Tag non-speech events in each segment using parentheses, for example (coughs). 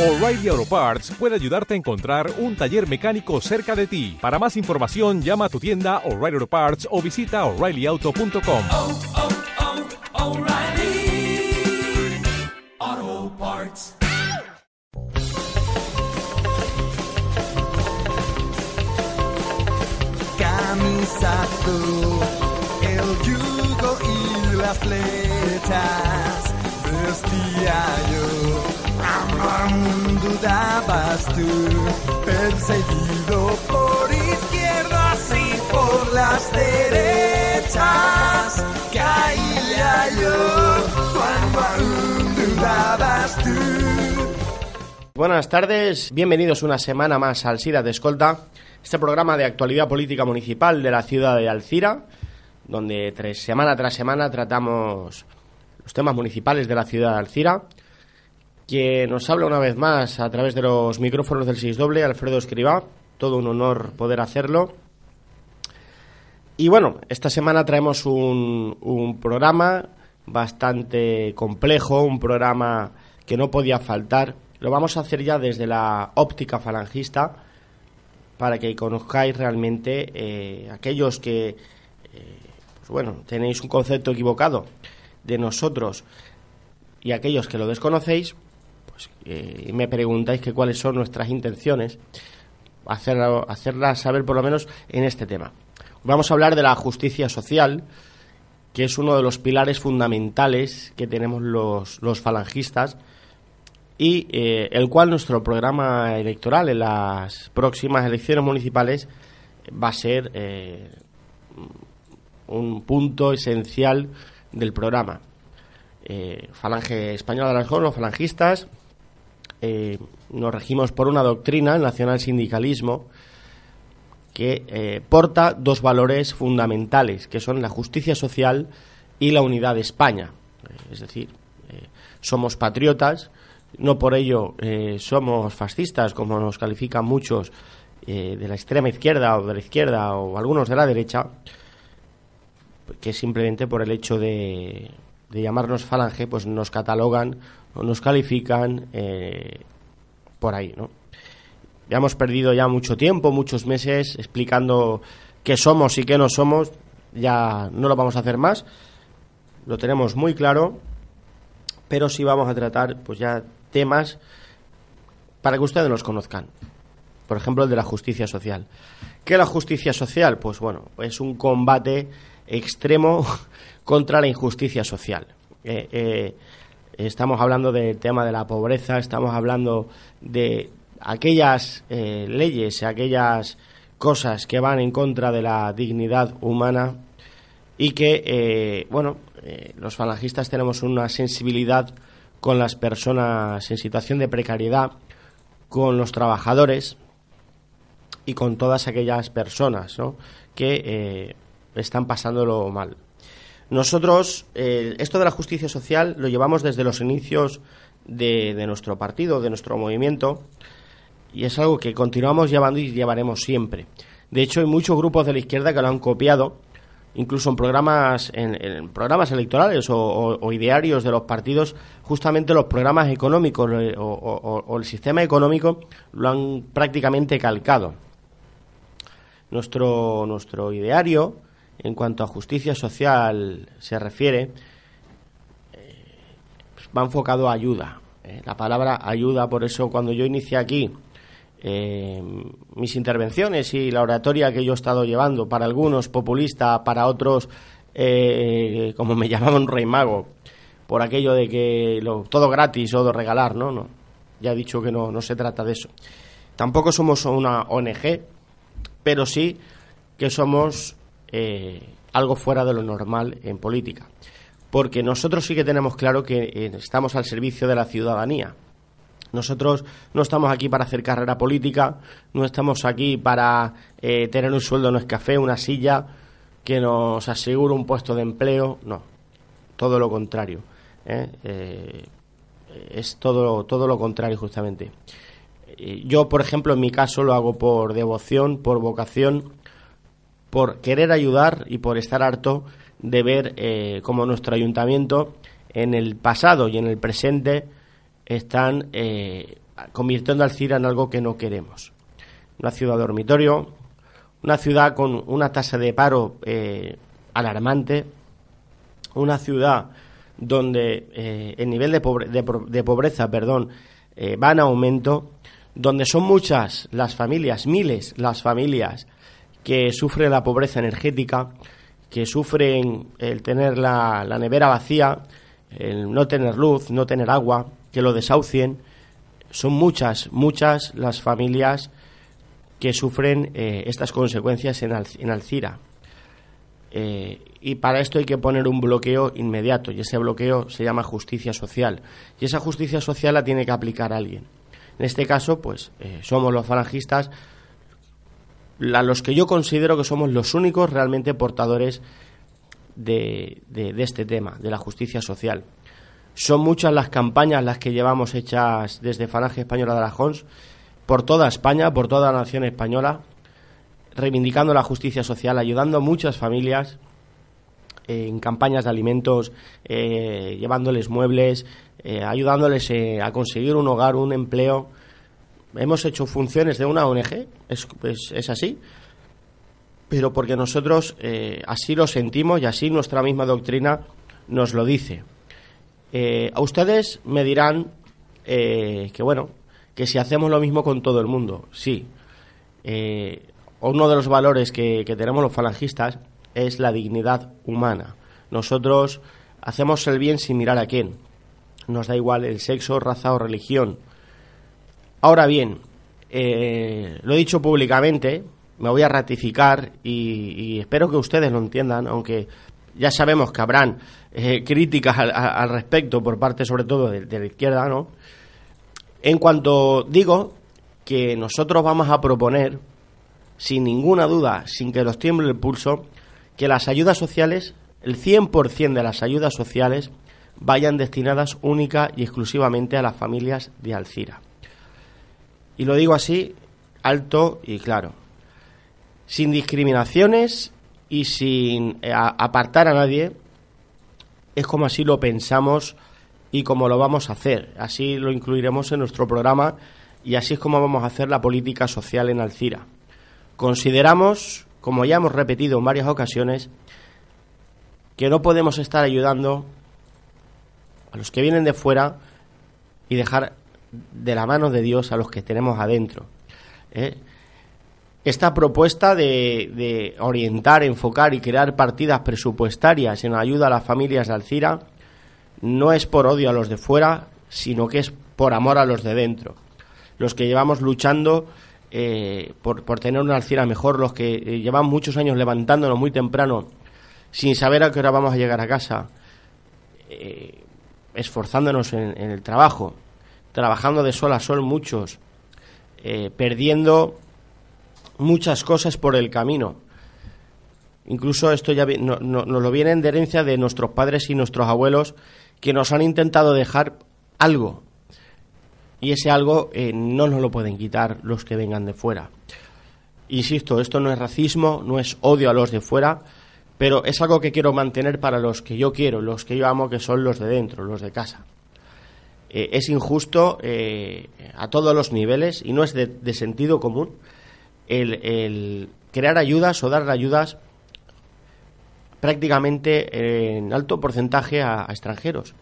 O'Reilly Auto Parts puede ayudarte a encontrar un taller mecánico cerca de ti. Para más información, llama a tu tienda O'Reilly Auto Parts o visita oreillyauto.com. oh, oh, O'Reilly Auto Parts. camisa azul, el yugo y las flechas. Vestía yo, aún dudabas tú, perseguido por izquierdas y por las derechas. Caía yo cuando dudabas tú. Buenas tardes, bienvenidos una semana más al SIDA de Escolta, este programa de actualidad política municipal de la ciudad de Alcira, donde tres, semana tras semana tratamos los temas municipales de la ciudad de Alcira. Quien nos habla una vez más a través de los micrófonos del 6 doble, Alfredo Escribá, todo un honor poder hacerlo. Y bueno, esta semana traemos un, un programa bastante complejo, un programa que no podía faltar. Lo vamos a hacer ya desde la óptica falangista para que conozcáis realmente eh, aquellos que, eh, pues bueno, tenéis un concepto equivocado de nosotros y aquellos que lo desconocéis, pues eh, me preguntáis que cuáles son nuestras intenciones, hacerla, hacerlas saber por lo menos en este tema. Vamos a hablar de la justicia social, que es uno de los pilares fundamentales que tenemos los, los falangistas y eh, el cual nuestro programa electoral en las próximas elecciones municipales va a ser eh, un punto esencial del programa. Falange Española de las los falangistas, eh, nos regimos por una doctrina, el nacional-sindicalismo, que eh, porta dos valores fundamentales, que son la justicia social y la unidad de España. Eh, es decir, somos patriotas, no por ello somos fascistas, como nos califican muchos de la extrema izquierda o de la izquierda o algunos de la derecha, que simplemente por el hecho de, de llamarnos falange, pues nos catalogan o nos califican eh, por ahí, ¿no? Ya hemos perdido ya mucho tiempo, muchos meses explicando qué somos y qué no somos. Ya no lo vamos a hacer más. Lo tenemos muy claro. Pero sí vamos a tratar pues ya temas para que ustedes nos conozcan. Por ejemplo, el de la justicia social. ¿Qué es la justicia social? Pues bueno, es un combate extremo (laughs) contra la injusticia social. Eh, eh, estamos hablando del tema de la pobreza, estamos hablando de aquellas eh, leyes, aquellas cosas que van en contra de la dignidad humana y que, eh, bueno, los falangistas tenemos una sensibilidad con las personas en situación de precariedad, con los trabajadores y con todas aquellas personas ¿no? que están pasándolo mal. Nosotros, eh, esto de la justicia social lo llevamos desde los inicios de, nuestro partido, de nuestro movimiento, y es algo que continuamos llevando y llevaremos siempre. De hecho, hay muchos grupos de la izquierda que lo han copiado, incluso en programas, en, programas electorales o, idearios de los partidos, justamente los programas económicos o el sistema económico lo han prácticamente calcado. Nuestro, nuestro ideario, en cuanto a justicia social se refiere, eh, pues va enfocado a ayuda. eh, la palabra ayuda, por eso cuando yo inicié aquí eh, mis intervenciones y la oratoria que yo he estado llevando, para algunos populista, para otros, como me (laughs) llamaban rey mago, por aquello de que todo gratis o de regalar, ¿no? no Ya he dicho que no, no se trata de eso. Tampoco somos una ONG, pero sí que somos eh, algo fuera de lo normal en política. Porque nosotros sí que tenemos claro que eh, estamos al servicio de la ciudadanía. Nosotros no estamos aquí para hacer carrera política, no estamos aquí para eh, tener un sueldo, no es café, una silla que nos asegure un puesto de empleo, no, todo lo contrario. es todo, todo lo contrario justamente. Yo, por ejemplo, en mi caso lo hago por devoción, por vocación, por querer ayudar y por estar harto de ver eh, cómo nuestro ayuntamiento en el pasado y en el presente están eh, convirtiendo Alcira en algo que no queremos. Una ciudad dormitorio, una ciudad con una tasa de paro eh, alarmante, una ciudad donde el nivel de, de, pobreza perdón, va en aumento, donde son muchas las familias, miles las familias que sufren la pobreza energética, que sufren el tener la, nevera vacía, el no tener luz, no tener agua, que lo desahucien. Son muchas, muchas las familias que sufren eh, estas consecuencias en, en Alcira. Eh, y para esto hay que poner un bloqueo inmediato, y ese bloqueo se llama justicia social. Y esa justicia social la tiene que aplicar alguien. En este caso, pues eh, somos los falangistas, a los que yo considero que somos los únicos realmente portadores de, de, este tema, de la justicia social. Son muchas las campañas las que llevamos hechas desde Falange Española de Aragón por toda España, por toda la nación española, reivindicando la justicia social, ayudando a muchas familias en campañas de alimentos, eh, llevándoles muebles, eh, ayudándoles eh, a conseguir un hogar, un empleo. Hemos hecho funciones de una ONG, es, es así, pero porque nosotros así lo sentimos y así nuestra misma doctrina nos lo dice. a ustedes me dirán que, bueno, que si hacemos lo mismo con todo el mundo, sí uno de los valores que, tenemos los falangistas es la dignidad humana. Nosotros hacemos el bien sin mirar a quién. Nos da igual el sexo, raza o religión. Ahora bien, eh, lo he dicho públicamente, me voy a ratificar y, espero que ustedes lo entiendan, aunque ya sabemos que habrán eh, críticas al, respecto por parte sobre todo de, de la izquierda, ¿no? En cuanto digo que nosotros vamos a proponer sin ninguna duda, sin que nos tiemble el pulso, que las ayudas sociales, el 100% de las ayudas sociales, vayan destinadas única y exclusivamente a las familias de Alcira. Y lo digo así, alto y claro. Sin discriminaciones y sin eh, apartar a nadie, es como así lo pensamos y como lo vamos a hacer. Así lo incluiremos en nuestro programa y así es como vamos a hacer la política social en Alcira. Consideramos, como ya hemos repetido en varias ocasiones, que no podemos estar ayudando a los que vienen de fuera y dejar de la mano de Dios a los que tenemos adentro. ¿eh? Esta propuesta de, de, orientar, enfocar y crear partidas presupuestarias en ayuda a las familias de Alcira no es por odio a los de fuera, sino que es por amor a los de dentro. Los que llevamos luchando eh, por, por, tener una alcira mejor, los que eh, llevan muchos años levantándonos muy temprano sin saber a qué hora vamos a llegar a casa, eh, esforzándonos en, el trabajo, trabajando de sol a sol muchos, perdiendo muchas cosas por el camino. Incluso esto ya nos lo viene en herencia de nuestros padres y nuestros abuelos que nos han intentado dejar algo, y ese algo eh, no nos lo pueden quitar los que vengan de fuera. Insisto, esto no es racismo, no es odio a los de fuera, pero es algo que quiero mantener para los que yo quiero, los que yo amo, que son los de dentro, los de casa. Eh, es injusto eh, a todos los niveles y no es de, sentido común el, crear ayudas o dar ayudas prácticamente en alto porcentaje a extranjeros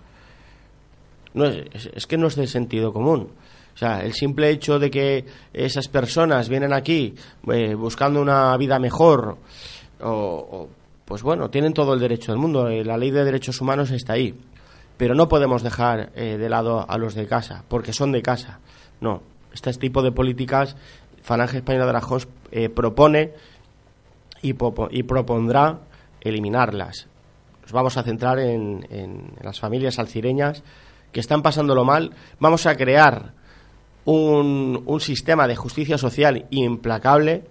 no es, que no es de sentido común. O sea, el simple hecho de que esas personas vienen aquí eh, buscando una vida mejor, o, pues bueno, tienen todo el derecho del mundo. La ley de derechos humanos está ahí. Pero no podemos dejar eh, de lado a los de casa, porque son de casa. No, este tipo de políticas, Falange Española de Arajón propone y, y, propondrá eliminarlas. Nos vamos a centrar en, en las familias alcireñas que están pasándolo mal, vamos a crear un, un sistema de justicia social implacable,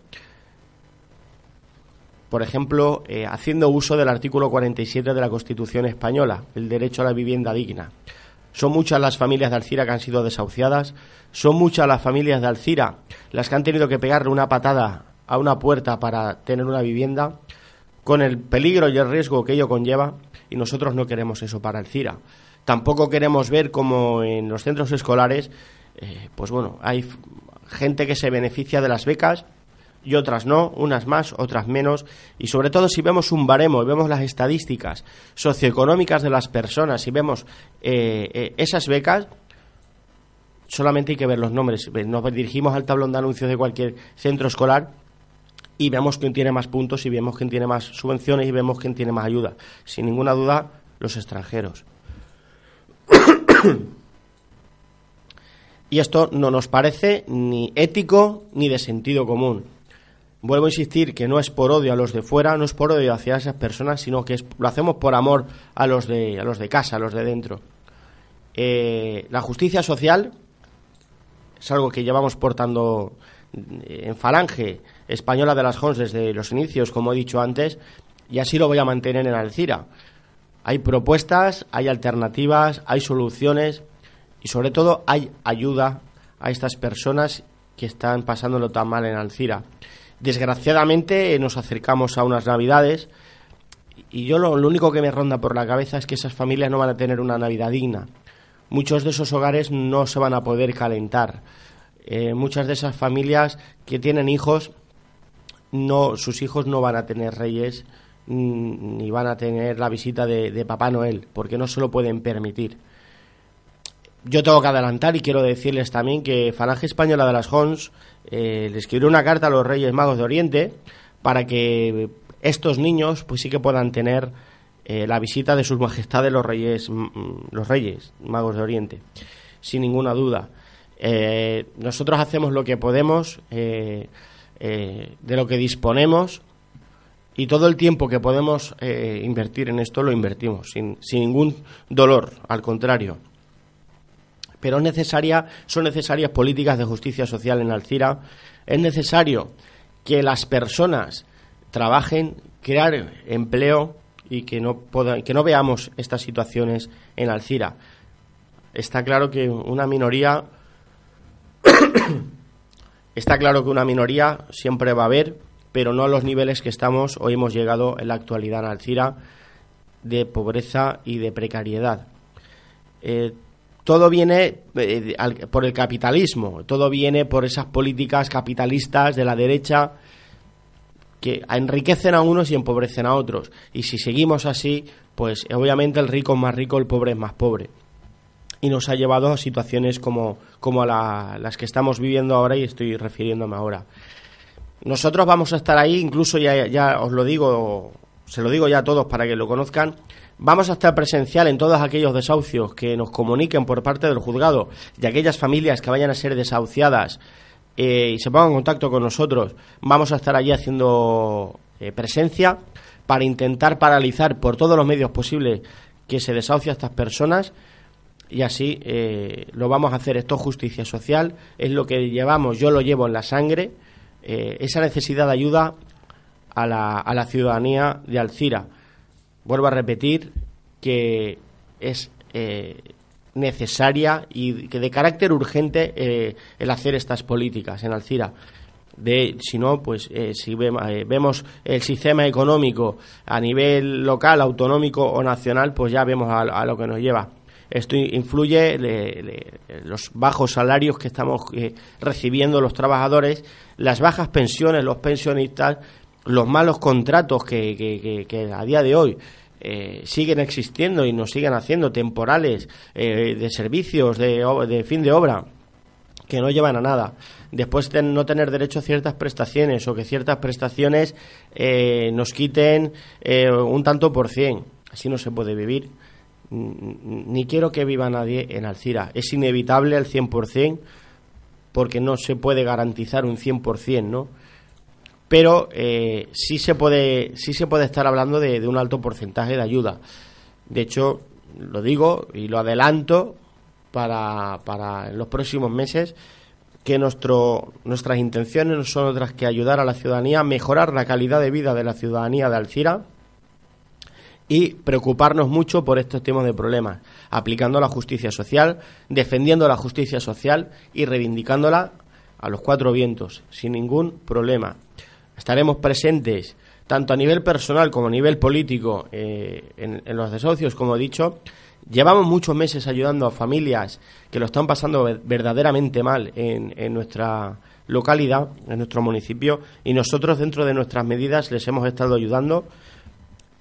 por ejemplo, eh, haciendo uso del artículo 47 de la Constitución española, el derecho a la vivienda digna. Son muchas las familias de Alcira que han sido desahuciadas, son muchas las familias de Alcira las que han tenido que pegarle una patada a una puerta para tener una vivienda, con el peligro y el riesgo que ello conlleva, y nosotros no queremos eso para Alcira. Tampoco queremos ver como en los centros escolares eh, pues bueno, hay gente que se beneficia de las becas y otras no, unas más, otras menos, y sobre todo si vemos un baremo y vemos las estadísticas socioeconómicas de las personas y vemos eh, eh, esas becas, solamente hay que ver los nombres. Nos dirigimos al tablón de anuncios de cualquier centro escolar y vemos quién tiene más puntos y vemos quién tiene más subvenciones y vemos quién tiene más ayuda. Sin ninguna duda, los extranjeros. (coughs) y esto no nos parece ni ético ni de sentido común. Vuelvo a insistir que no es por odio a los de fuera, no es por odio hacia esas personas, sino que es- lo hacemos por amor a los de, a los de casa, a los de dentro. Eh, la justicia social es algo que llevamos portando eh, en falange española de las Jons desde los inicios, como he dicho antes, y así lo voy a mantener en Alcira. Hay propuestas, hay alternativas, hay soluciones y sobre todo hay ayuda a estas personas que están pasándolo tan mal en Alcira. Desgraciadamente eh, nos acercamos a unas navidades y yo lo, único que me ronda por la cabeza es que esas familias no van a tener una Navidad digna. Muchos de esos hogares no se van a poder calentar. Eh, muchas de esas familias que tienen hijos, no, sus hijos no van a tener reyes mm, ni van a tener la visita de, de Papá Noel, porque no se lo pueden permitir. Yo tengo que adelantar y quiero decirles también que Falange Española de las Hons eh, le escribió una carta a los Reyes Magos de Oriente para que estos niños pues sí que puedan tener eh, la visita de sus majestades los Reyes mm, los Reyes Magos de Oriente, sin ninguna duda. Eh, nosotros hacemos lo que podemos, eh, de lo que disponemos y todo el tiempo que podemos invertir en esto lo invertimos sin, sin ningún dolor, al contrario pero son necesarias políticas de justicia social en Alcira. Es necesario que las personas trabajen, crear empleo y que no, veamos estas situaciones en Alcira. Está claro que una minoría (coughs) está claro que una minoría siempre va a haber, pero no a los niveles que estamos o hemos llegado en la actualidad en Alcira de pobreza y de precariedad. Eh, todo viene eh, por el capitalismo, todo viene por esas políticas capitalistas de la derecha que enriquecen a unos y empobrecen a otros. Y si seguimos así, pues obviamente el rico es más rico, el pobre es más pobre. Y nos ha llevado a situaciones como, como las que estamos viviendo ahora y estoy refiriéndome ahora. Nosotros vamos a estar ahí, incluso ya, ya os lo digo, se lo digo ya a todos para que lo conozcan. Vamos a estar presencial en todos aquellos desahucios que nos comuniquen por parte del juzgado y aquellas familias que vayan a ser desahuciadas eh, y se pongan en contacto con nosotros. Vamos a estar allí haciendo eh, presencia para intentar paralizar por todos los medios posibles que se desahucie a estas personas y así eh, lo vamos a hacer. Esto es justicia social, es lo que llevamos, yo lo llevo en la sangre, esa necesidad de ayuda a la, a la ciudadanía de Alcira. Vuelvo a repetir que es eh, necesaria y que de carácter urgente eh, el hacer estas políticas en Alcira. De, si no, pues eh, si vem- vemos el sistema económico a nivel local, autonómico o nacional, pues ya vemos a, a lo que nos lleva. Esto influye le- los bajos salarios que estamos recibiendo los trabajadores, las bajas pensiones, los pensionistas, los malos contratos que, que- que- a día de hoy eh, siguen existiendo y nos siguen haciendo temporales eh, de servicios de, de fin de obra que no llevan a nada. Después de no tener derecho a ciertas prestaciones o que ciertas prestaciones eh, nos quiten un tanto por cien. Así no se puede vivir. Ni quiero que viva nadie en Alcira. Es inevitable al 100% porque no se puede garantizar un 100%, ¿no? Pero eh, sí, se puede, sí se puede estar hablando de, de un alto porcentaje de ayuda. De hecho, lo digo y lo adelanto para, para en los próximos meses que nuestro, nuestras intenciones no son otras que ayudar a la ciudadanía a mejorar la calidad de vida de la ciudadanía de Alcira y preocuparnos mucho por estos temas de problemas, aplicando la justicia social, defendiendo la justicia social y reivindicándola a los cuatro vientos, sin ningún problema. Estaremos presentes tanto a nivel personal como a nivel político eh, en, en los desahucios, como he dicho, Llevamos muchos meses ayudando a familias que lo están pasando verdaderamente mal en, nuestra localidad, en nuestro municipio, y nosotros dentro de nuestras medidas les hemos estado ayudando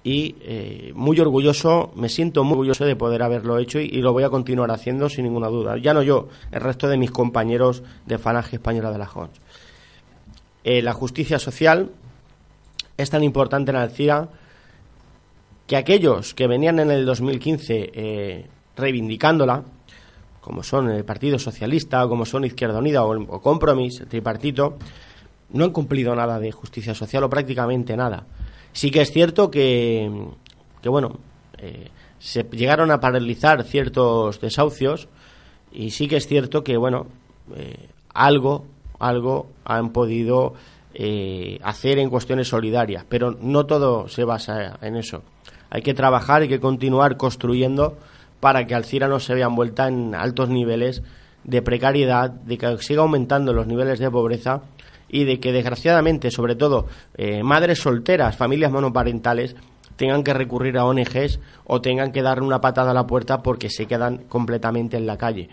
y eh, muy orgulloso, me siento muy orgulloso de poder haberlo hecho y, lo voy a continuar haciendo sin ninguna duda. Ya no yo, el resto de mis compañeros de Falange Española de la Jons. Eh, la justicia social es tan importante en Alcira que aquellos que venían en el 2015 eh, reivindicándola, como son el Partido Socialista, o como son Izquierda Unida o, Compromís, el tripartito, no han cumplido nada de justicia social o prácticamente nada. Sí que es cierto que, que bueno, eh, se llegaron a paralizar ciertos desahucios y sí que es cierto que, bueno, algo, algo han podido eh, hacer en cuestiones solidarias, pero no todo se basa en eso. Hay que trabajar, hay que continuar construyendo para que Alcira no se vea envuelta en altos niveles de precariedad, de que siga aumentando los niveles de pobreza y de que desgraciadamente, sobre todo, eh, madres solteras, familias monoparentales, tengan que recurrir a ONGs o tengan que darle una patada a la puerta porque se quedan completamente en la calle.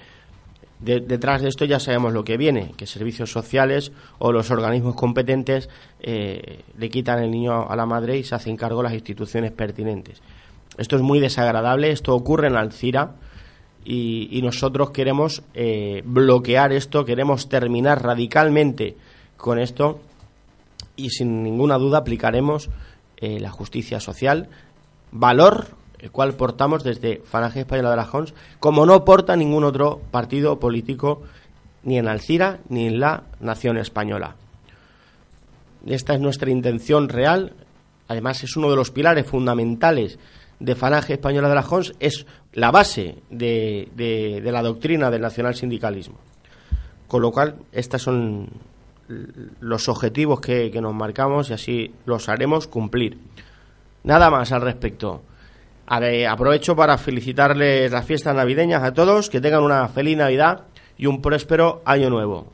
Detrás de esto ya sabemos lo que viene, que servicios sociales o los organismos competentes eh, le quitan el niño a la madre y se hacen cargo las instituciones pertinentes. Esto es muy desagradable, esto ocurre en Alcira y, nosotros queremos eh, bloquear esto, queremos terminar radicalmente con esto y sin ninguna duda aplicaremos eh, la justicia social, valor el cual portamos desde Falange Española de la Jons, como no porta ningún otro partido político ni en Alcira ni en la nación española. Esta es nuestra intención real, además es uno de los pilares fundamentales de Falange Española de la Jons, es la base de, de la doctrina del nacional sindicalismo. Con lo cual, estas son los objetivos que, nos marcamos y así los haremos cumplir. Nada más al respecto. Aprovecho para felicitarles las fiestas navideñas a todos, que tengan una feliz Navidad y un próspero año nuevo.